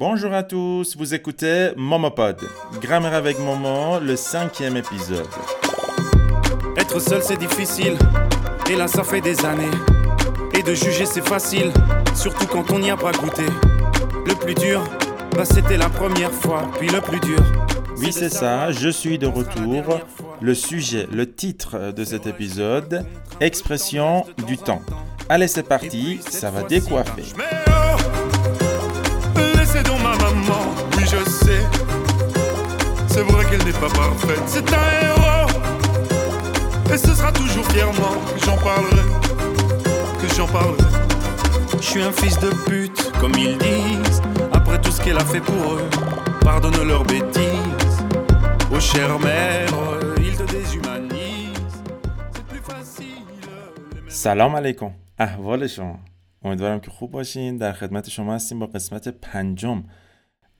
Bonjour à tous, vous écoutez Momopod, Grammaire avec Momo, le cinquième épisode. Être seul c'est difficile, et là ça fait des années. Et de juger c'est facile, surtout quand on n'y a pas goûté. Le plus dur, bah c'était la première fois, puis le plus dur. Oui, c'est ça, je suis de retour. Le sujet, le titre de cet épisode, expression du temps. Allez, c'est parti, ça va décoiffer c'est donc ma maman. Oui, je sais. C'est vrai qu'elle n'est pas parfaite. C'est un héros. Et ce sera toujours fièrement que j'en parlerai. Que j'en parlerai. Je suis un fils de pute, comme ils disent. Après tout ce qu'elle a fait pour eux, pardonne leurs bêtises. Ô oh, chère mère, ils te déshumanisent. C'est plus facile. سلام علیکم. Ah, voilà les gens. امیدوارم که خوب باشین. در خدمت شما هستیم با قسمت پنجم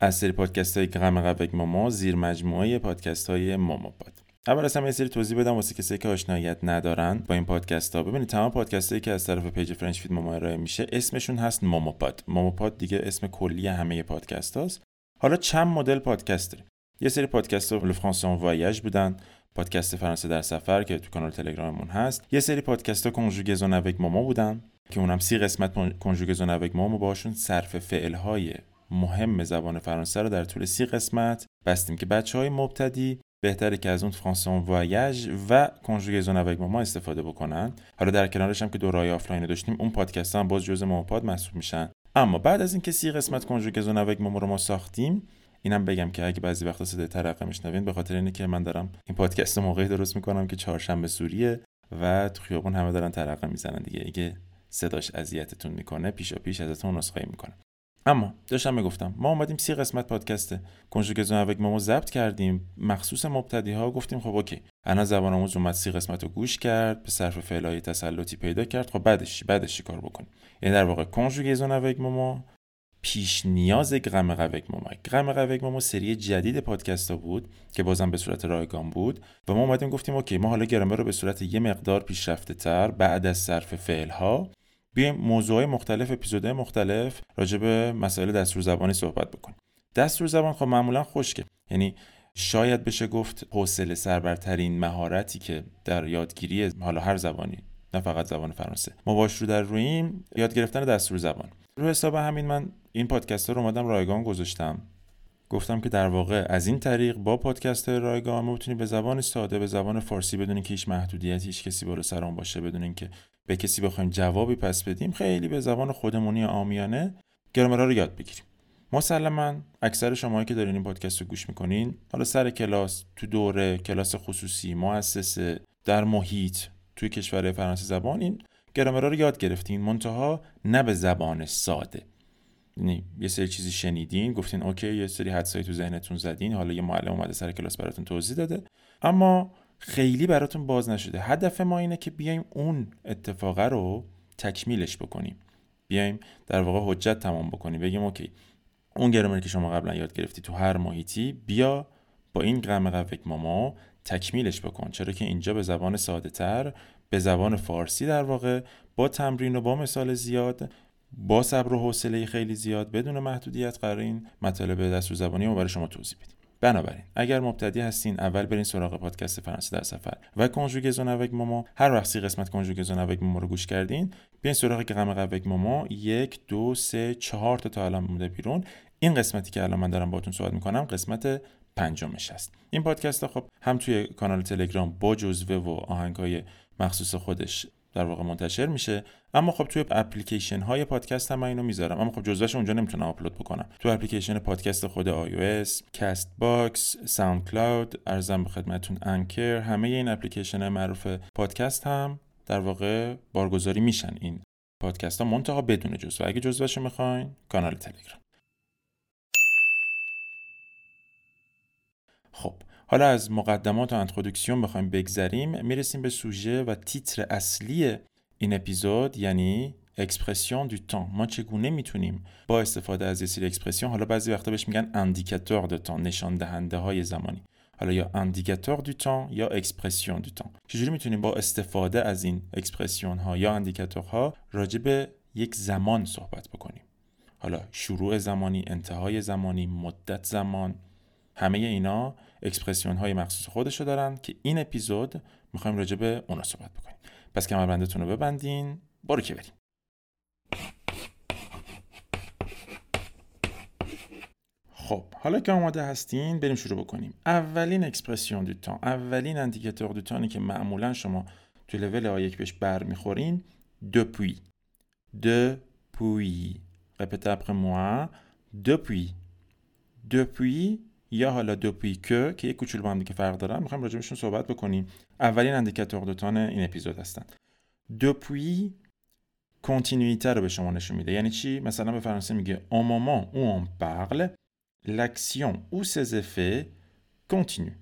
از سری پادکست های grammaire avec ماما زیر مجموعه پادکست های ماما پاد. اول از همه یه سری توضیح بدم واسه کسایی که آشناییت ندارن با این پادکست ها ببینید تمام پادکست هایی که از طرف پیج French with ماما ارائه میشه اسمشون هست ماما پاد. ماما پاد دیگه اسم کلی همه پادکست هاست. حالا چند مدل پادکست داریم یه سری پادکست ها français en voyage بودن. پادکست فرانسه در سفر که تو کانال تلگراممون هست. یه سری پادکست ها conjugaison avec ماما بودن. که اونم سی قسمت conjugaison avec ماما باشون صرف فعل های مهم زبان فرانسه رو در طول سی قسمت بستیم که بچه های مبتدی بهتره که از اون français en voyage و conjugaison avec ماما استفاده بکنن. حالا در کنارش هم که دورای آفلاین داشتیم اون پادکست هم باز جزء ماما پاد محسوب میشن. اما بعد از اینکه سی قسمت conjugaison avec ماما رو ما ساختیم اینم بگم که اگه بعضی وقتا صدای ترقه میشنوین به خاطر اینه که من دارم این پادکست موقعی درست می‌کنم که چهارشنبه سوریه و تو خیابون همه دارن ترقه می‌زنن دیگه. اگه صداش اذیتتون می‌کنه پیشا پیش ازتون نسخه می‌کنم. اما داشتم می‌گفتم ما اومدیم سی قسمت پادکست conjugaison avec مامو ضبط کردیم. مخصوص مبتدی ها گفتیم خب اوکی. الان زبان آموز اومد سی قسمت رو گوش کرد به صرف فعلای تسلطی پیدا کرد. خب بعدش؟ بعدش چی کار بکنیم؟ یعنی در واقع کنژوگزون اوک مامو پیش نیاز گرم قوک ماما گرم قوک ماما سری جدید پادکست ها بود که بازم به صورت رایگان بود و ما اومدیم گفتیم اوکی ما حالا گرامر رو به صورت یه مقدار پیشرفته تر بعد از صرف فعل ها بیایم موضوعهای مختلف اپیزودهای مختلف راجع به مسائل دستور زبانی صحبت بکنیم. دستور زبان خب معمولا خشکه. یعنی شاید بشه گفت حوصله سربرترین مهارتی که در یادگیری حالا هر زبانی نه فقط زبان فرانسه ما باش رو در رویم یاد گرفتن دستور زبان. رو حساب همین من این پادکست رو اومدم رایگان گذاشتم. گفتم که در واقع از این طریق با پادکست رایگان ما به زبان ساده به زبان فارسی بدون که هیچ محدودیتی هیچ کسی بالا سرمون باشه بدون اینکه به کسی بخوایم جوابی پس بدیم. خیلی به زبان خودمونی عامیانه گرامرها رو یاد بگیریم. مسلما اکثر شماهایی که دارین این پادکست رو گوش می‌کنین حالا سر کلاس تو دوره کلاس خصوصی مؤسسه در محیط توی کشور فرانسه زبان این گرامرها رو یاد گرفتین. منتها نه به زبان ساده. یعنی یه سری چیزی شنیدین گفتین اوکی یه سری حدسایی تو ذهنتون زدین حالا یه معلم اومده سر کلاس براتون توضیح داده. اما خیلی براتون باز نشده. هدف ما اینه که بیایم اون اتفاقه رو تکمیلش بکنیم. بیایم در واقع حجت تمام بکنیم. بگیم اوکی اون گرامری که شما قبلا یاد گرفتی تو هر محیطی بیا با این قم قوک ماما تکمیلش بکن. چرا که اینجا به زبان ساده تر به زبان فارسی در واقع با تمرین و با مثال زیاد با صبر و حوصله خیلی زیاد بدون محدودیت قرار این مطالب دستور زبانی رو برای شما توضیح بدیم. بنابراین اگر مبتدی هستین اول برین سراغ پادکست فرانسه در سفر و کنژوگزون اوک ماما هر وقت سی قسمت کنژوگزون اوک ماما رو گوش کردین بیاین سراغ گرم قوک ماما یک دو سه چهار تا تا الان مونده بیرون. این قسمتی که الان من دارم باهاتون صحبت می‌کنم قسمت پنجمش هست. این پادکست خب هم توی کانال تلگرام با جزوه و آهنگ های مخصوص خودش در واقع منتشر میشه. اما خب توی اپلیکیشن های پادکست هم من اینو می‌ذارم. اما خب جزوهش اونجا نمی‌تونم آپلود بکنم. تو اپلیکیشن پادکست خود iOS Castbox SoundCloud عرضم به خدمتتون Anchor همه این اپلیکیشن معروف پادکست هم در واقع بارگذاری میشن این پادکست ها منتها بدون جزوه. اگه جزوهش رو می‌خواین کانال تلگرام. خب حالا از مقدمات و introduction بخوایم بگذریم می‌رسیم به سوژه و تیتر اصلی این اپیزود یعنی expression de temps ما چگونه می‌تونیم با استفاده از یه سری expression حالا بعضی وقتا بهش میگن indicateur de temps نشان دهنده های زمانی. حالا یا indicateur de temps یا expression de temps چجوری می‌تونیم با استفاده از این expression ها یا indicateur ها راجع به یک زمان صحبت بکنیم؟ حالا شروع زمانی انتهای زمانی مدت زمان همه اینا اکسپرسیون های مخصوص خودشو دارن که این اپیزود می‌خوایم راجع به اونا صحبت بکنیم. پس کمربندتون رو ببندین برو که بریم. خب حالا که آماده هستین بریم شروع بکنیم. اولین اکسپرسیون دو تان اولین اندیکاتور دو تانی که معمولا شما تو لول A1 بهش برمیخورین depuis depuis répétez après moi. depuis depuis یا حالا depuis que که یک کوچولو با هم دیگه فرق دارن می‌خوایم راجبشون صحبت بکنیم. اولین اندیکاتور دو تان این اپیزود هستن. depuis کنتینیته رو به شما نشون میده. یعنی چی؟ مثلا به فرانسه میگه au moment où on parle l'action ou ses effets continue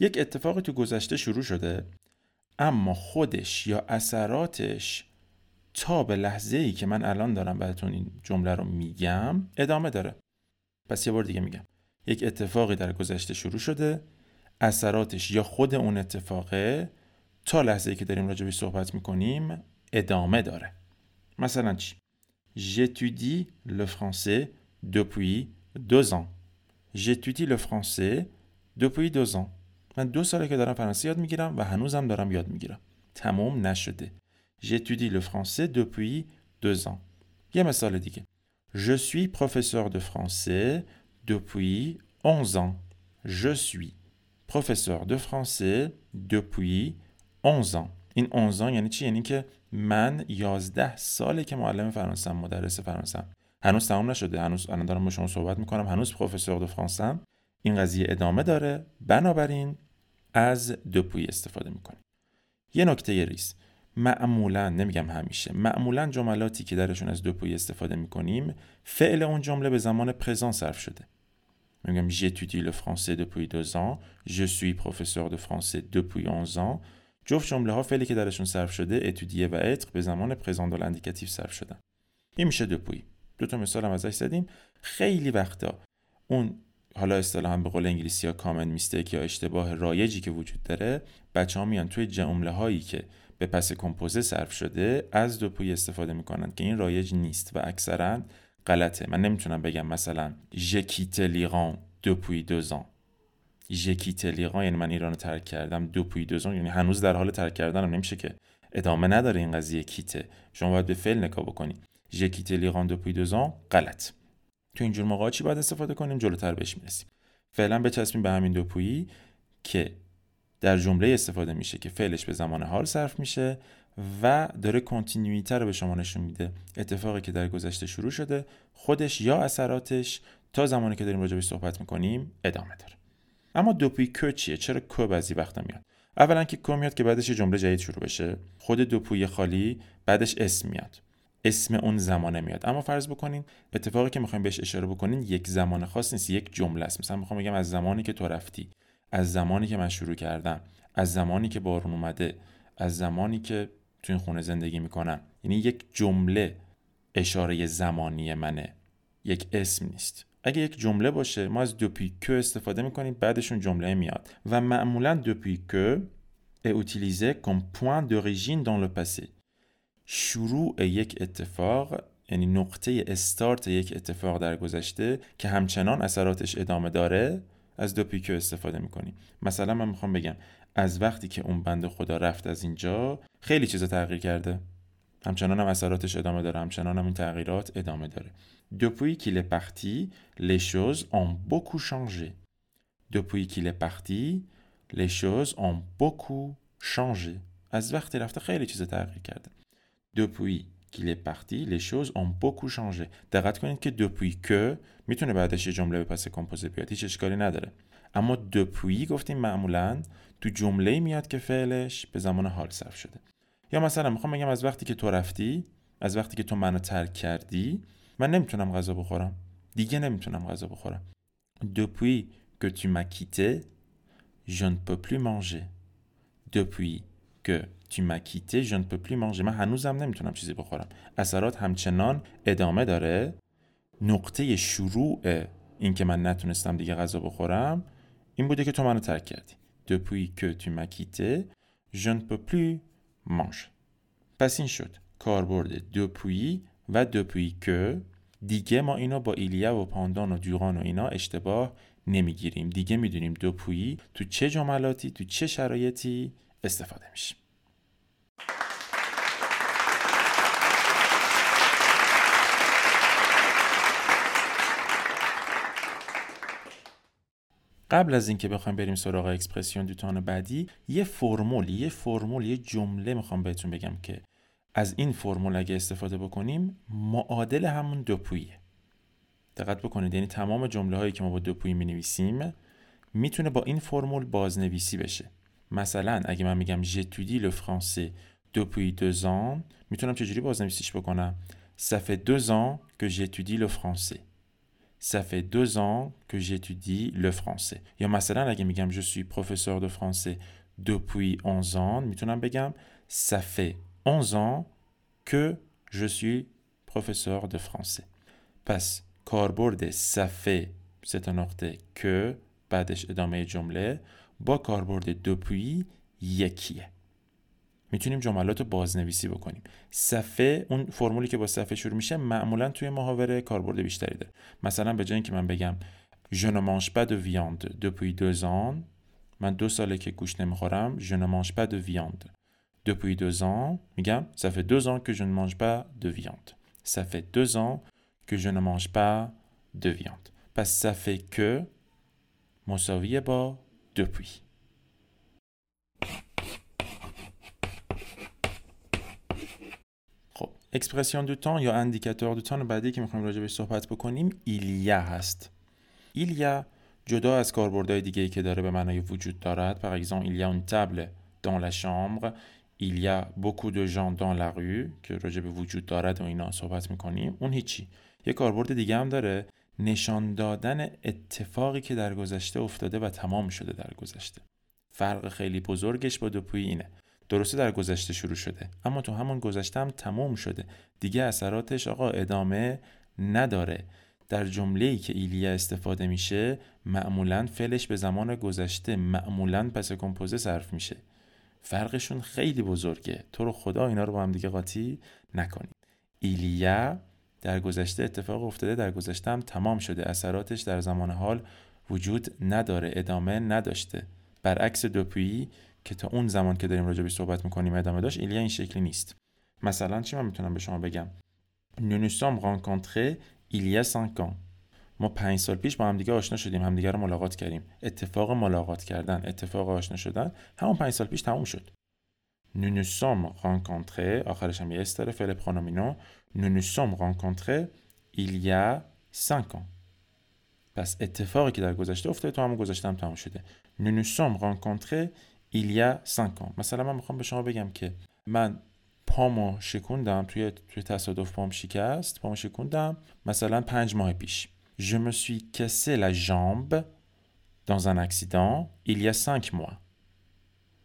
یک اتفاقی تو گذشته شروع شده اما خودش یا اثراتش تا به لحظه ای که من الان دارم بهتون این جمله رو میگم ادامه داره. پس یه بار دیگه میگم. یک اتفاقی در گذشته شروع شده اثراتش یا خود اون اتفاقه تا لحظه ای که داریم راجبش صحبت می‌کنیم ادامه داره مثلا چی؟ J'étudie le français depuis deux ans. J'étudie le français depuis deux ans. من دو ساله که دارم فرانسه یاد می‌گیرم و هنوزم دارم یاد می‌گیرم. تمام نشده. J'étudie le français depuis deux ans. یه مثال دیگه. Je suis professeur de français depuis 11 ans. Je suis professeur de français depuis 11 ans. این 11 ans یعنی چی؟ یعنی که من 11 ساله که معلم فرانسه مدرس فرانسه هنوز تمام نشده. هنوز الان دارم با شما صحبت می‌کنم. هنوز professeur de français این قضیه ادامه داره. بنابراین از depuis استفاده می‌کنیم یه نکته ریز معمولا نمیگم همیشه معمولا جملاتی که درشون از depuis استفاده می‌کنیم فعل اون جمله به زمان présent صرف شده. میگم j'étudie le français depuis deux ans. Je suis professeur de français depuis 11 ans. جفت جمله ها فعلی که درشون صرف شده étudier و être به زمان présent indicatif صرف شدن این میشه دوپوی دو تا مثال هم ازش زدیم خیلی وقتا اون حالا اصطلاحا به قول انگلیسی ها کامن میستیک یا اشتباه رایجی که وجود داره بچه ها میان توی جمله هایی که به پس کمپوزه صرف شده از دوپوی استفاده می‌کنن که این رایج نیست و اکثرا غلطه. من نمی‌تونم بگم مثلا ژکیت لیران دوپوی دوزان ژکیت لیران یعنی من ایران رو ترک کردم دوپوی دوزان یعنی هنوز در حال ترک کردنم. نمیشه که ادامه نداره این قضیه کیته شما باید به فعل نگاه بکنید ژکیت لیران دوپوی دوزان غلط. تو اینجور موقع چی باید استفاده کنیم؟ جلوتر بهش می‌رسیم. فعلا بچسبیم به همین دوپویی که در جمله استفاده میشه که فعلش به زمان حال صرف میشه. و داره کنتینیویته رو به شما نشون میده. اتفاقی که در گذشته شروع شده خودش یا اثراتش تا زمانی که داریم راجبش صحبت می‌کنیم ادامه داره. اما دوپوی کو چیه؟ چرا کو بعضی وقتا میاد؟ اولا که کو میاد که بعدش جمله جدید شروع بشه. خود دوپوی خالی بعدش اسم میاد. اسم اون زمانه میاد. اما فرض بکنین اتفاقی که می‌خوایم بهش اشاره بکنین یک زمان خاص نیست یک جمله است. مثلا می‌خوام بگم از زمانی که تو رفتی از زمانی که من شروع کردم از زمانی که بارون اومده از زمانی که تو این خونه زندگی می‌کنم یعنی یک جمله اشاره زمانی منه. یک اسم نیست. اگه یک جمله باشه ما از دوپی که استفاده می‌کنیم بعدشون جمله میاد. و معمولا دوپی که est utilisé comme point d'origine dans le شروع یک اتفاق یعنی نقطه استارت یک اتفاق در گذشته که همچنان اثراتش ادامه داره از دو پیکو استفاده می‌کنیم. مثلا من می‌خوام بگم از وقتی که اون بند خدا رفت از اینجا خیلی چیزا تغییر کرده همچنان هم اثراتش ادامه داره همچنان هم این تغییرات ادامه داره Depuis qu'il est parti, les choses ont beaucoup changé. Depuis qu'il est parti, les choses ont beaucoup changé. از وقتی رفته خیلی چیزا تغییر کرده. Depuis qu'il est parti, les choses ont beaucoup changé. دقت کنید که depuis que می‌تونه بعدش یه جمله به پس کمپوزه بیاد هیچ اشکالی نداره اما depuis گفتیم معمولا تو جمله میاد که فعلش به زمان حال صرف شده. یا مثلا می‌خوام بگم از وقتی که تو رفتی از وقتی که تو منو ترک کردی من نمی‌تونم غذا بخورم. دیگه نمی‌تونم غذا بخورم. depuis que tu m'as quitté je ne peux plus que tu m'as quitté je ne peux plus manger. من هنوزم نمی‌تونم چیزی بخورم. اثرات همچنان ادامه داره. نقطه شروع این که من نتونستم دیگه غذا بخورم این بوده که تو منو ترک کردی. Depuis que tu m'as quitté je ne peux plus manger. پس این شد. کاربرد depuis و depuis que. دیگه ما اینو با ایلیا و پاندان و دوغان و اینا اشتباه نمی‌گیریم. دیگه می‌دونیم دوپویی تو چه جملاتی تو چه شرایطی استفاده میشه قبل از اینکه بخوایم بریم سراغ اکسپرسیون دو تان بعدی یه فرمول یه فرمول یه جمله می‌خوام بهتون بگم که از این فرمول اگه استفاده بکنیم معادل همون دوپویه دقت بکنید یعنی تمام جمله هایی که ما با دوپویی می نویسیم می‌تونه با این فرمول بازنویسی بشه. مثلا اگه من میگم le français depuis deux ans می‌تونم چجوری بازنویسیش بکنم؟ Fait deux ans que j'étudie le français ça fait deux ans que j'étudie le français یا مثلا اگه میگم je suis professeur de français depuis 11 ans می‌تونم بگم ça fait 11 ans que je suis professeur de français پس کاربرد صفحه سه نقطه که بعدش ادامه جمله با کاربرد دوپویی یکیه می‌تونیم جملات رو بازنویسی بکنیم صفحه اون فرمولی که با صفحه شروع میشه معمولا توی محاوره کاربرد بیشتری داره مثلا به جای اینکه من بگم je ne mange pas de viande depuis deux ans من دو ساله که گوشت نمی‌خورم je ne mange pas de viande depuis deux ans میگم ça fait deux ans que je ne mange pas de viande ça fait deux ans que je ne mange pas de viande. Que ça fait que مساویه با depuis. خب اکسپرسیون دو تان یا اندیکاتور دو تان بعدی که می‌خوایم راجع بهش صحبت بکنیم ایلیا هست ایلیا جدا از کاربردهای دیگه که داره به معنای وجود دارد par exemple il y a une table dans la chambre il y a beaucoup de که راجع به وجود دارد و اینا صحبت می‌کنیم اون هیچی یه کاربرد دیگه هم داره نشان دادن اتفاقی که در گذشته افتاده و تمام شده در گذشته فرق خیلی بزرگش با دوپوی اینه درسته در گذشته شروع شده اما تو همون گذشته هم تمام شده. دیگه اثراتش آقا ادامه نداره. در جمله ای که ایلیا استفاده میشه معمولا فلش به زمان گذشته معمولا پس کمپوزه صرف میشه. فرقشون خیلی بزرگه. تو رو خدا اینا رو با هم دیگه قاطی نکنید ایلیا در گذشته اتفاق افتاده در گذشته هم تمام شده. اثراتش در زمان حال وجود نداره ادامه نداشته. برعکس دوپویی که تا اون زمان که داریم راجبی صحبت می‌کنیم ادامه داشت ایلیا این شکلی نیست. مثلا چی من می‌تونم به شما بگم؟ Nous nous sommes rencontrés il y a 5 ans. ما پنج سال پیش با هم دیگه آشنا شدیم همدیگه رو ملاقات کردیم. اتفاق ملاقات کردن اتفاق آشنا شدن همون پنج سال پیش تموم شد. Nous nous آخرش هم یه استاره فعل پرونومینو nous nous sommes rencontrés il y a 5 ans. پس اتفاقی که در گذشته افتاده تو همون گذشته هم تموم شده. Nous nous il y a 5 ans مثلا من میخوام به شما بگم که من پامو شکوندم توی توی تصادف پام شکست پامو شکوندم مثلا پنج ماه پیش je me suis cassé la jambe dans un accident il y a 5 mois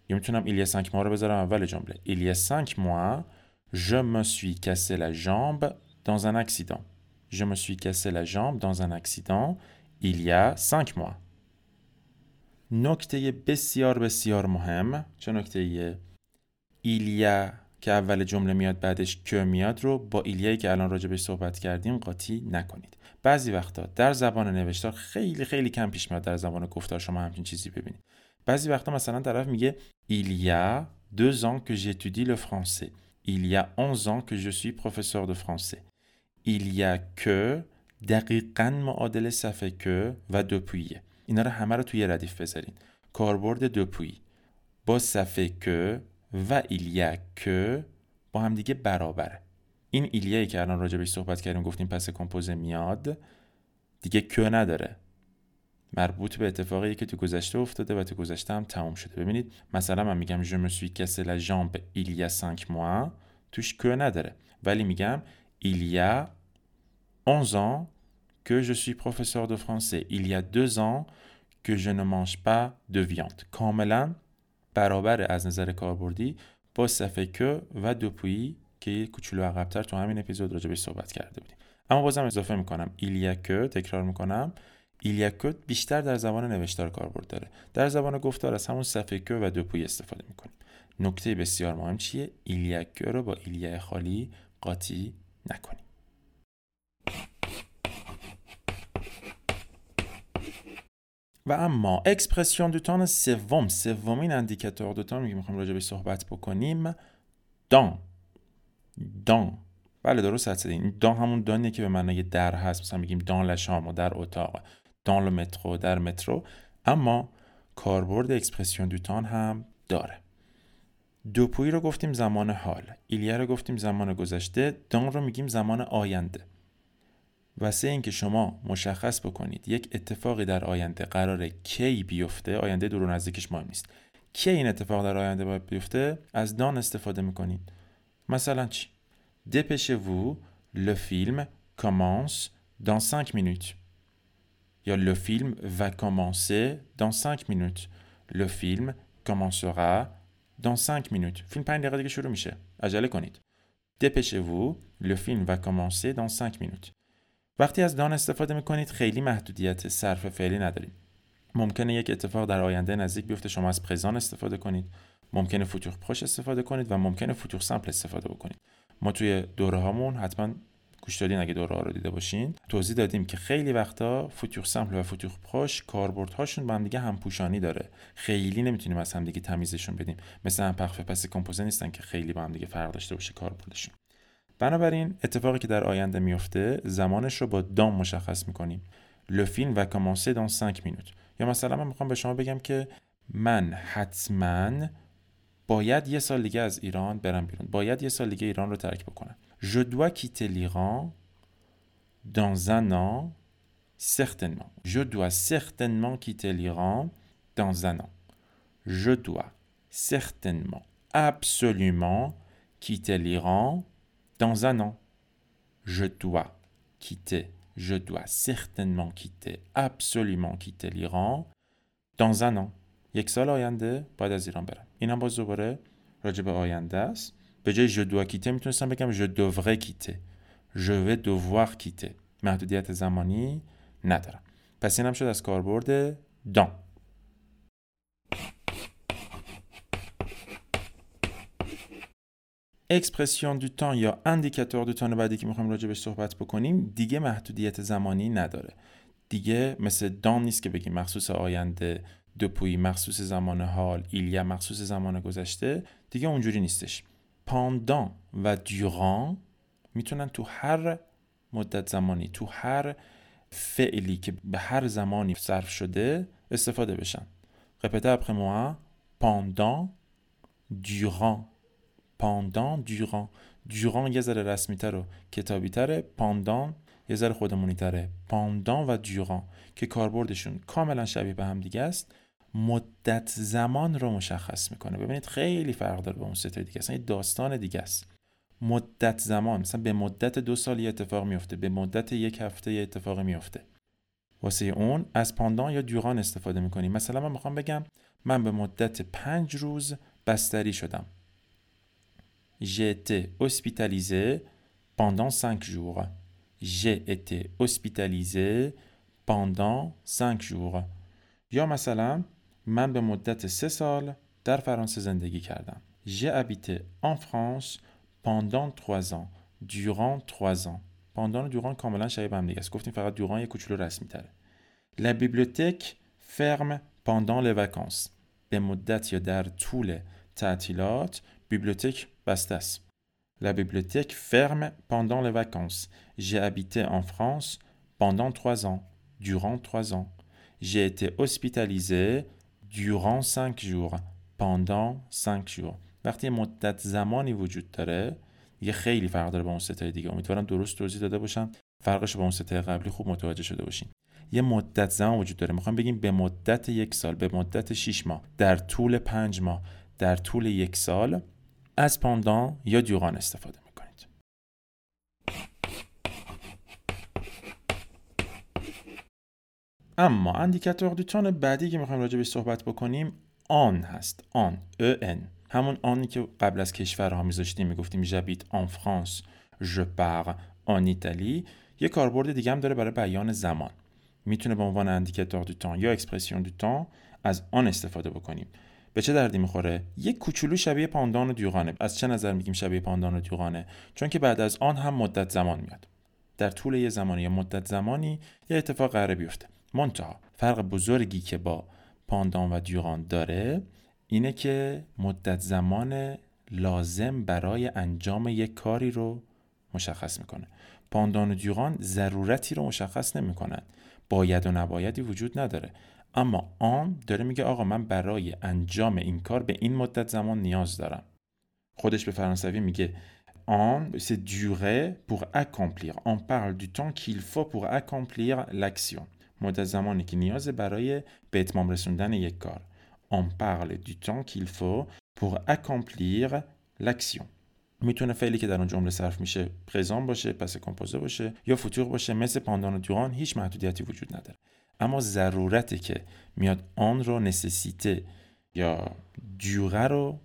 یا میتونم il y a 5 mois رو بذارم اول جمله il y a 5 mois je me suis cassé la jambe dans un accident je me suis cassé la jambe dans un accident il y a 5 mois نکته بسیار بسیار مهم. چه نکته؟ ایلیا که اول جمله میاد بعدش که میاد رو با ایلیایی که الان راجبش صحبت کردیم قاطی نکنید. بعضی وقتا در زبان نوشتار خیلی خیلی کم پیش میاد در زبان گفتار شما همچین چیزی ببینید. بعضی وقتا مثلا طرف میگه a deux ans que j'étudie le français. il y a 11 ans que je suis professeur de français. il y a دقیقا معادل صفحه که و دوپویه اینا رو همه رو توی ردیف بذارین. کاربرد دوپویی با صفحه که و ایلیا که با هم دیگه برابره این ایلیایی که الان راجبش صحبت کردیم گفتیم پس کمپوزه میاد دیگه که نداره. مربوط به اتفاقی که تو گذشته افتاده و تو گذشته هم تموم شده. ببینید مثلا من میگم je me suis cassé la jambe il y a 5 mois توش که نداره. ولی میگم il y a 11 ans que je suis professeur de français. Il y a 2 ans que je ne mange pas de viande. کاملا برابر از نظر کاربردی با صفحه که و دوپویی که کوچولو عقبتر تو همین اپیزود راجع صحبت کرده بودیم اما بازم اضافه می‌کنم ایلیا که تکرار می‌کنم ایلیا که بیشتر در زبان نوشتار کاربرد داره در زبان گفتار از همون صفحه که و دوپویی استفاده می‌کنیم نکته بسیار مهم چیه ایلیا که رو با ایلیا خالی قاطی نکنیم و اما اکسپرسیون دو تان سوم سومین اندیکاتور دو تان میگه می‌خوام راجع به صحبت بکنیم. دان. دان. بله درست هست این دان همون دانیه که به معنای در هست. مثلا میگیم دان لشام در اتاق دان مترو در مترو. اما کاربرد اکسپرسیون دو تان هم داره. دوپوی رو گفتیم زمان حال. ایلیه رو گفتیم زمان گذشته. دان رو میگیم زمان آینده. واسه اینکه شما مشخص بکنید یک اتفاقی در آینده قرار کی بیفته آینده دور و نزدیکش مهم نیست کی این اتفاق در آینده باید بیفته از دان استفاده می‌کنید مثلا چی Dépêchez-vous, le film commence dans 5 minutes. یا le film va commencer dans 5 minutes. Le film commencera dans 5 minutes. فیلم 5 دقیقه دیگه شروع میشه. عجله کنید. Dépêchez-vous, le film va commencer dans 5 minutes. وقتی از دان استفاده می‌کنید خیلی محدودیت صرف فعلی نداریم. ممکنه یک اتفاق در آینده نزدیک بیفته شما از پرزان استفاده کنید. ممکنه فوتور پروش استفاده کنید و ممکنه فوتور سمپل استفاده بکنید. ما توی دوره هامون حتما گوش دادین اگه دوره ها رو دیده باشین توضیح دادیم که خیلی وقتا فوتور سمپل و فوتور پروش هاشون با هم دیگه همپوشانی داره خیلی نمی‌تونیم از هم دیگه تمیزشون بدیم مثل هم پخف پس کمپوزه نیستن که خیلی با هم دیگه فرق داشته باشه کاربردشون بنابراین اتفاقی که در آینده میفته زمانش رو با دام مشخص می‌کنیم. لو فیلم و کامانسه دان 5 مینوت یا مثلا من می‌خوام به شما بگم که من حتما باید یه سال دیگه از ایران برم بیرون. باید یه سال دیگه ایران رو ترک بکنم. Je dois quitter l'Iran dans un an certainement. Je dois certainement quitter l'Iran dans un an. Je dois certainement absolument quitter l'Iran dans un an Je dois quitter je dois certainement quitter absolument quitter l'Iran dans un an یک سال آینده باید از ایران برم این هم باز دوباره راجع به آینده است به جای je dois quitter می‌تونستم بگم je devrais quitter je vais devoir quitter محدودیت زمانی ندارم پس این هم شد از کاربرد دان اکسپرسیون دو تان یا اندیکاتور دو تان بعدی که می‌خوایم راجع بهش صحبت بکنیم دیگه محدودیت زمانی نداره دیگه مثل دان نیست که بگیم مخصوص آینده دپوی مخصوص زمان حال ایلیا مخصوص زمان گذشته دیگه اونجوری نیستش پاندان و دیوران می‌تونن تو هر مدت زمانی تو هر فعلی که به هر زمانی صرف شده استفاده بشن رپته اپره موا پاندان دیوران پاندان دیوران دیوران یه ذره رسمی تر و کتابی تره پاندان یه ذره خودمونی تره پاندان و دیوران که کاربردشون کاملا شبیه به هم دیگه است مدت زمان رو مشخص می‌کنه. ببینید خیلی فرق داره با اون سه دیگه اصلا داستان دیگه است. مدت زمان مثلا به مدت دو سال یه اتفاق میفته به مدت یک هفته یه اتفاق میفته واسه اون از پاندان یا دیوران استفاده می‌کنیم مثلا من می‌خوام بگم من به مدت پنج روز بستری شدم. J'ai été hospitalisé pendant cinq jours. J'ai été hospitalisé pendant cinq jours. یا مثلا من به مدت سه سال در فرانسه زندگی کردم. J'ai habité en France pendant trois ans. Durant trois ans. Pendant durant کاملا شبیه به هم دیگه است. گفتیم فقط durant یه کوچولو رسمی تره. La bibliothèque ferme pendant les vacances. به مدت یا در طول تعطیلات بیبلیوتک است. La bibliothèque ferme pendant les vacances. J'ai habité en France pendant trois ans. Durant trois ans. J'ai été hospitalisé durant 5 jours pendant 5 jours وقتی مدت زمانی وجود داره یه خیلی فرق داره با اون ستای دیگه امیدوارم درست توضیح داده باشم فرقش با اون ستای قبلی خوب متوجه شده باشین یه مدت زمان وجود داره می‌خوام بگیم به مدت یک سال به مدت 6 ماه در طول 5 ماه در طول یک سال از پاندان یا دیوران استفاده می‌کنید. اما اندیکاتور دو بعدی که می‌خوایم راجع به صحبت بکنیم آن هست. آن ان. همون آنی که قبل از کشورها میذاشتیم می‌گفتیم ژبیت آن فرانس je pars en Italie یه کاربرد دیگه هم داره برای بیان زمان. می‌تونه به عنوان indicateur de یا expression de از en استفاده بکنیم. به چه دردی می‌خوره؟ یک کوچولو شبیه pendant و durant ه. از چه نظر میگیم شبیه pendant و durant ه؟ چون که بعد از en هم مدت زمان میاد. در طول یه زمانی یا مدت زمانی یه اتفاق قراره بیفته. منتها فرق بزرگی که با pendant و durant داره اینه که مدت زمان لازم برای انجام یک کاری رو مشخص می‌کنه. پاندان و دیوران ضرورتی رو مشخص نمی‌کنن. باید و نبایدی وجود نداره. اما آن داره میگه آقا من برای انجام این کار به این مدت زمان نیاز دارم خودش به فرانسوی میگه en, c'est durer pour accomplir. On parle du temps qu'il faut pour accomplir l'action. مدت زمانی که نیاز برای به اتمام رسوندن یک کار. On parle du temps qu'il faut pour accomplir l'action. می‌تونه فعلی که در اون جمله صرف میشه پرزان باشه پس کمپوزه باشه یا فوتور باشه مثل پاندان و دوران هیچ محدودیتی وجود نداره اما ضرورتی که میاد آن رو نسسیته یا دیوره رو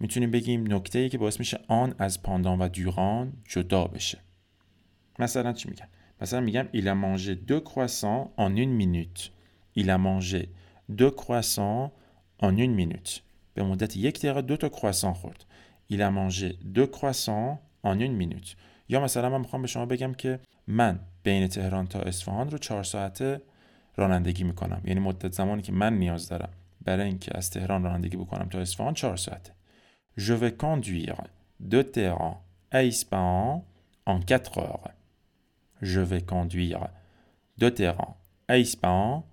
می‌تونیم بگیم نکته ای که باعث میشه آن از پاندان و دیوران جدا بشه. مثلا چی میگم مثلا میگم il a mangé deux croissants en une minute il a mangé deux croissants en une minute به مدت یک دقیقه دو تا کرواسان خورد. Il a mangé deux croissants en une یا مثلا من می‌خوام به شما بگم که من بین تهران تا اصفهان رو چهار ساعته رانندگی می‌کنم یعنی مدت زمانی که من نیاز دارم برای اینکه از تهران رانندگی بکنم تا اصفهان چهار ساعته Je vais conduire de Téhéran à Ispahan en 4 heures. Je vais conduire de Téhéran à Ispahan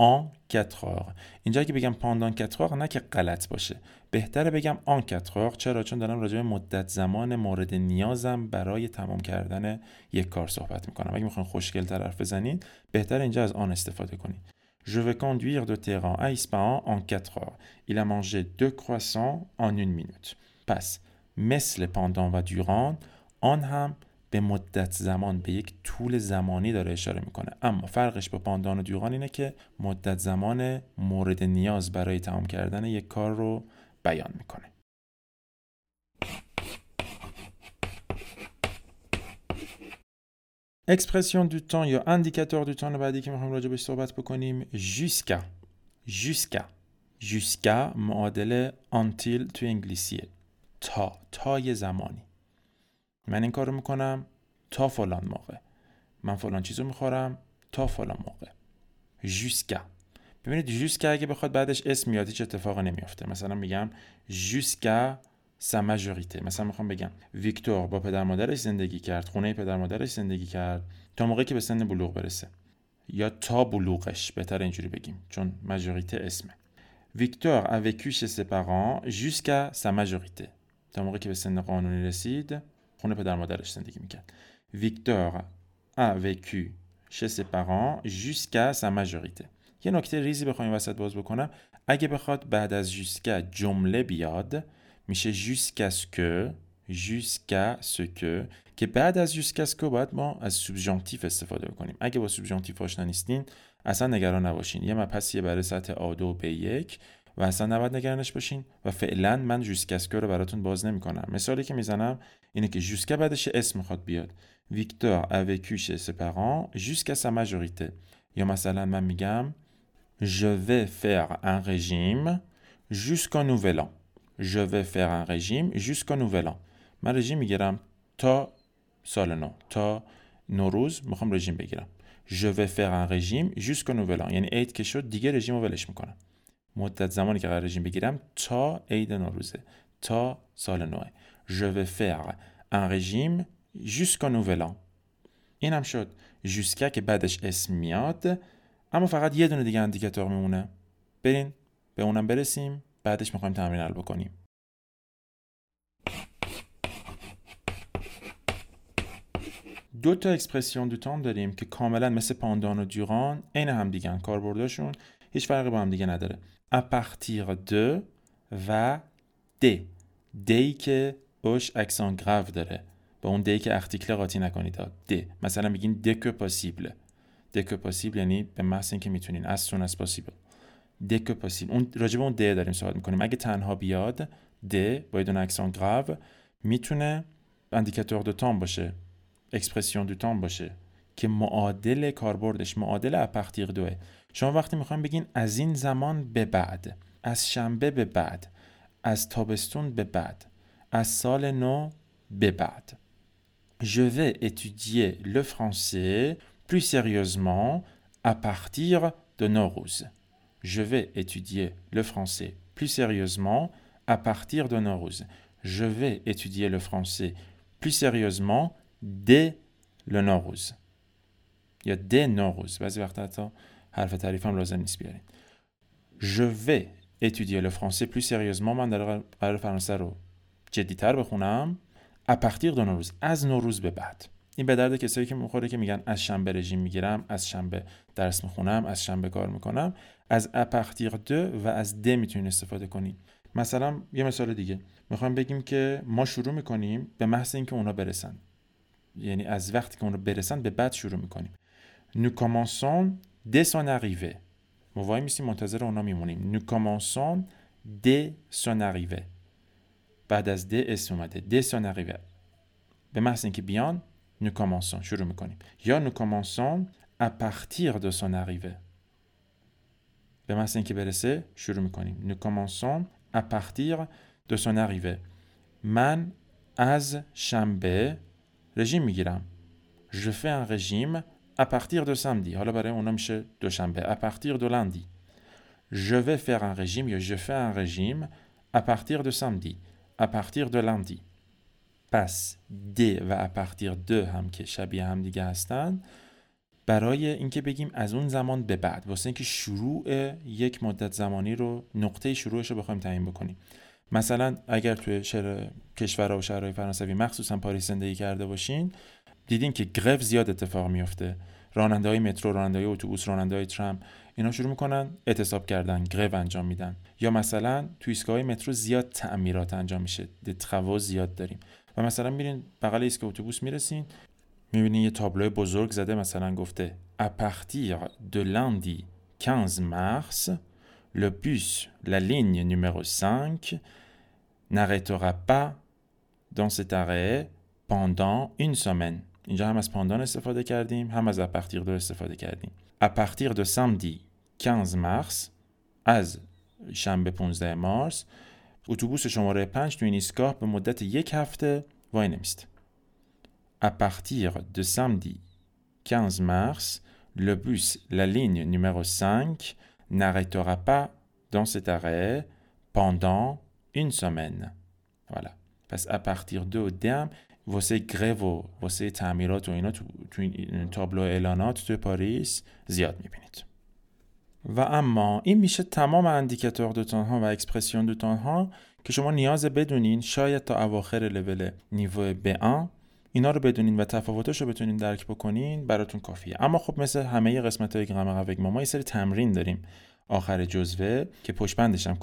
en 4 heures. اینجا که بگم پاندان 4 heures نه که غلط باشه. بهتره بگم آن 4 heures چرا چون دارم راجع به مدت زمان مورد نیازم برای تمام کردن یک کار صحبت می‌کنم. اگه می‌خواین خوشگل طرف بزنین بهتر اینجا از آن استفاده کنید. Je vais conduire de Téhéran à Ispahan en 4 heures. Il a mangé deux croissants en une minute. پس مثل پاندان و دیوران آن هم به مدت زمان به یک طول زمانی داره اشاره می‌کنه. اما فرقش با پاندان و دیوران اینه که مدت زمان مورد نیاز برای تمام کردن یک کار رو بیان می‌کنه. اکسپرسیون دو تان یا اندیکاتور دو تان بعدی که می‌خوایم راجع بهش صحبت بکنیم jusqu'à jusqu'à jusqu'à معادل until تو انگلیسیه. تا تا یه زمانی. من این کار رو می‌کنم تا فلان موقع. من فلان چیز رو می‌خورم تا فلان موقع. Jusqu'à. ببینید jusqu'à اگه بخواد بعدش اسم میاد هیچ اتفاق نمیافته. مثلا میگم jusqu'à sa majorité. مثلا می‌خوام بگم ویکتور با پدر مادرش زندگی کرد خونه پدر مادرش زندگی کرد تا موقعی که به سن بلوغ برسه. یا تا بلوغش بهتر اینجوری بگیم چون ماجوریته اسمه. ویکتور a vécu chez ses parents jusqu'à sa تا موقعی که به سن قانونی رسید خونه پدر مادرش زندگی می‌کرد. ویکتور a vécu chez ses parents jusqu'à sa majorité. یه نکته ریزی بخوایم وسط باز بکنم. اگه بخواد بعد از jusqu'à جمله بیاد میشه que jusqu'à ce que که بعد از ce que باید ما از سوبژانتیف استفاده بکنیم. اگه با سوبژانتیف آشنا نیستین اصلا نگران نباشین. یه مپسیه برای سطح A2 و B1 و اصلا نباید نگرانش باشین و فعلا من جوسکسکو رو براتون باز نمی‌کنم. مثالی که می‌زنم اینه که جوسکا بعدش اسم می‌خواد بیاد. ویکتور vécu chez ses parents jusqu'à sa یا مثلا من میگم je vais faire un régime jusqu'au nouvel an. Je vais faire un régime jusqu'au nouvel an. من رژیم می‌گیرم تا سال نو تا نوروز می‌خوام رژیم بگیرم. Je vais faire un régime jusqu'au nouvel an. یعنی عید که شد دیگه رژیم رو ولش می‌کنم. مدت زمانی که قرار رژیم بگیرم تا عید نوروزه تا سال نوه je vais faire un régime jusqu'au nouvel an. این هم شد. Jusqu'à که بعدش اسم میاد. اما فقط یه دونه دیگه اندیکاتور میمونه. برین به اونم برسیم. بعدش می‌خوایم تمرین حل بکنیم. دو تا اکسپرسیون دو تام داریم که کاملا مثل پاندان و دیوران عین هم دیگن کاربرداشون هیچ فرقی با هم دیگه نداره. À partir de و د دی که اوش اکسان گراو داره با اون دی که اختیکل قاطی نکنید د مثلا میگین دک پاسیبل دک پاسیبل یعنی به محض اینکه می‌تونین از سون از پاسیبل دک پاسیبل اون راجب اون د داریم صحبت می‌کنیم اگه تنها بیاد د با اون اکسان گراو می‌تونه اندیکاتور دو تام باشه اکسپرسیون دو تام باشه که معادل کاربردش معادل اپختیر دوه شما وقتی میخوایم بگین از این زمان به بعد از شنبه به بعد از تابستون به بعد از سال نو به بعد Je vais étudier le français plus sérieusement à partir de Nowruz. Je vais étudier le français plus sérieusement à partir de Nowruz. Je vais étudier le français plus sérieusement dès le Nowruz. یا ده نوروز بعضی وقتا حتی حرف تعریف هم لازم نیست بیارین. Je vais étudier le français plus sérieusement. من در قرار فرانسه رو جدیتر بخونم. À partir de نوروز از نوروز به بعد. این به درد کسایی که می‌خوره که میگن از شنبه رژیم می‌گیرم از شنبه درس می‌خونم از شنبه کار می‌کنم. از اپختیر دو و از ده می‌تونین استفاده کنید مثلا یه مثال دیگه. می‌خوایم بگیم که ما شروع می‌کنیم به محض اینکه اونا برسن. یعنی از وقتی که اونا برسن به بعد شروع می‌کنیم. Nous commençons dès son arrivée ما وای میسیم منتظر اونا میمونیم nous commençons dès son arrivée بعد از ده اسم اومده dès son arrivée به محض اینکه بیان nous commençons شروع میکنیم یا nous commençons à partir de son arrivée به محض اینکه برسه شروع میکنیم nous commençons à partir de son arrivée من از شنبه رژیم میگیرم je fais un régime à partir de samedi. حالا برای اونا میشه دوشنبه à partir de lundi je vais faire un régime je fais un régime à partir de samedi. À partir de lundi پس د و à partir de هم که شبیه هم دیگه هستن برای اینکه بگیم از اون زمان به بعد واسه اینکه شروع یک مدت زمانی رو نقطه شروعش رو بخوایم تعیین بکنیم. مثلا اگر توی شهر کشورها و شهرهای فرانسوی مخصوصا پاریس زندگی کرده باشین دیدین که گرف زیاد اتفاق میفته راننده های مترو راننده های اتوبوس راننده های ترام اینا شروع می‌کنن اعتصاب کردن گرف انجام میدن. یا مثلا تو ایستگاه مترو زیاد تعمیرات انجام میشه. تقوا زیاد داریم. و مثلا میرین بغل ایستگاه اتوبوس می‌رسین می‌بینین یه تابلو بزرگ زده مثلا گفته partir de lundi 15 mars le bus la ligne numéro 5 n'arrêtera pas dans cet arrêt une semaine اینجا هم از پاندان استفاده کردیم هم از اپختیر دو استفاده کردیم اپختیر دو سمدی 15 مارس از شنبه 15 مارس اتوبوس شماره 5 تو این ایستگاه به مدت یک هفته وای نمیست À partir de samedi 15 mars, le bus, la ligne numéro 5, n'arrêtera pas dans cet arrêt pendant une semaine. Voilà. پس à partir de هم واسه grève و واسه تعمیرات و اینا تو, تو این تابلو اعلانات توی پاریس زیاد می‌بینید. و اما این میشه تمام indicateur de temps ها و expression de temps ها که شما نیاز بدونین شاید تا اواخر level niveau B1 اینا رو بدونین و تفاوتش رو بتونین درک بکنین براتون کافیه. اما خب مثل همه قسمت های غم قوگ ما ما یه سری تمرین داریم آخر جزوه که پشت بندش هم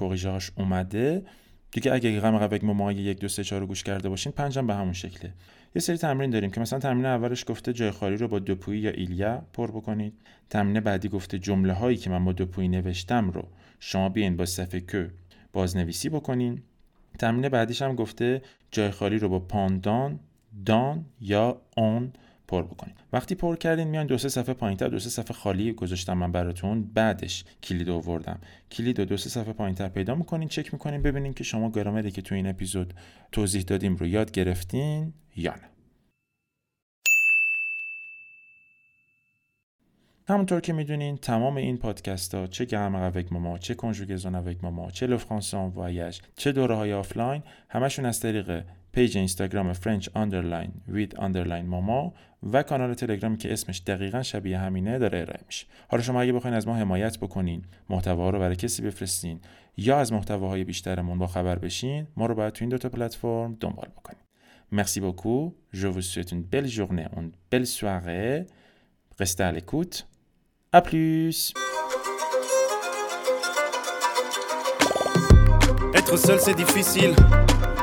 اومده. دیگه اگه غم قوگ ما یک دو سه چهار گوش کرده باشین پنجم به همون شکله. یه سری تمرین داریم که مثلا تمرین اولش گفته جای خالی رو با دوپویی یا ایلیا پر بکنید. تمرین بعدی گفته جمله هایی که من با دوپویی نوشتم رو شما بیاین با صفحه که بازنویسی بکنین. تمرین بعدیش هم گفته جای خالی رو با پاندان دان یا آن پر بکنید. وقتی پر کردین میان دو سه صفحه پایینتر دو سه صفحه خالی گذاشتم من براتون. بعدش کلید آوردم. کلید دو سه صفحه پایینتر پیدا می‌کنین چک می‌کنین ببینین که شما گرامری که تو این اپیزود توضیح دادیم رو یاد گرفتین یا نه. همونطور که می‌دونین تمام این پادکست ها چه grammaire avec ماما چه conjugaison avec ماما چه le français en voyage چه دوره های آفلاین همشون از طریق پیج اینستاگرام French underline with underline ماما و کانال تلگرامی که اسمش دقیقا شبیه همینه داره ارائه میشه حالا شما اگه بخواین از ما حمایت بکنین محتوا رو برای کسی بفرستین یا از محتواهای بیشترمون با خبر بشین ما رو باید تو این دو تا پلتفرم دنبال بکنین Merci beaucoup. Je vous souhaite une belle journée, une belle soirée. Restez à l'écoute. À. Être seul c'est difficile,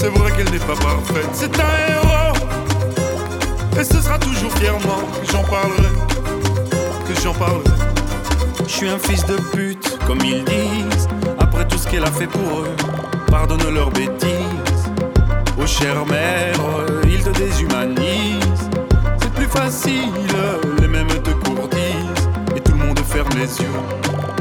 C'est vrai qu'elle n'est pas parfaite, c'est un héros. Et ce sera toujours fièrement que j'en parlerai, que j'en parlerai. Je suis un fils de pute, comme ils disent, après tout ce qu'elle a fait pour eux, pardonne leurs bêtises. Oh chère mère, ils te déshumanisent. C'est plus facile, les mêmes te courtisent, et tout le monde ferme les yeux.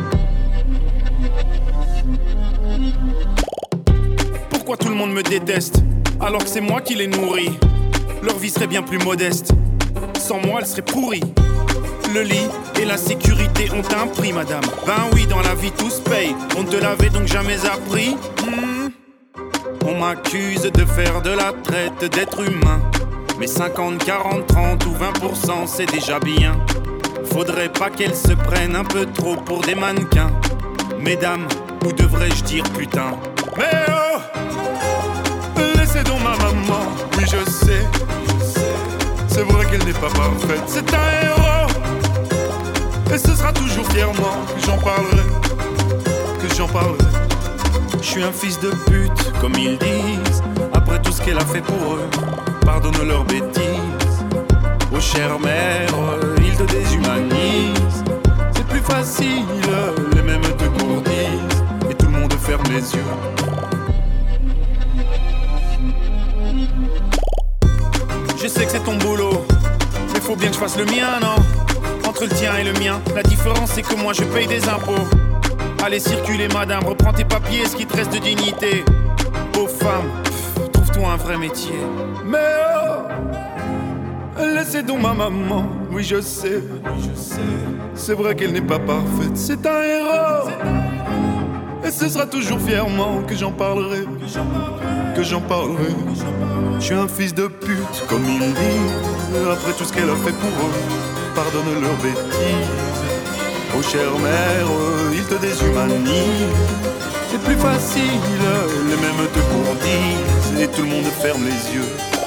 Pourquoi tout le monde me déteste alors que c'est moi qui les nourris Leur vie serait bien plus modeste. Sans moi, elle serait pourrie. Le lit et la sécurité ont un prix, madame. Ben oui, dans la vie tout se paye. On te l'avait donc jamais appris. Hmm. On m'accuse de faire de la traite d'être humain. Mais 50, 40, 30 ou 20%, c'est déjà bien. Faudrait pas qu'elles se prennent un peu trop pour des mannequins. Mesdames, ou devrais-je dire putain? Donc ma maman, oui je sais. C'est vrai qu'elle n'est pas parfaite, c'est un héros. Et ce sera toujours fièrement que j'en parlerai, que j'en parlerai. Je suis un fils de pute, comme ils disent. Après tout ce qu'elle a fait pour eux, pardonne leurs bêtises. Oh chère mère, ils te déshumanisent. C'est plus facile, les mêmes te courtisent. Et tout le monde ferme les yeux. Sais que c'est ton boulot, mais faut bien que je fasse le mien, non? Entre le tien et le mien, la différence c'est que moi je paye des impôts. Allez circuler madame, reprends tes papiers, ce qui te reste de dignité. Aux femmes, trouve-toi un vrai métier. Mais oh, laissez donc ma maman, oui je sais, je sais. C'est vrai qu'elle n'est pas parfaite, c'est un héros. Et ce sera toujours fièrement que j'en parlerai, que j'en parlerai. Je suis un fils de pute, comme ils disent, après tout ce qu'elle a fait pour eux, pardonne leurs bêtises. Oh chère mère, ils te déshumanisent. C'est plus facile, les mêmes te courtisent, et tout le monde ferme les yeux.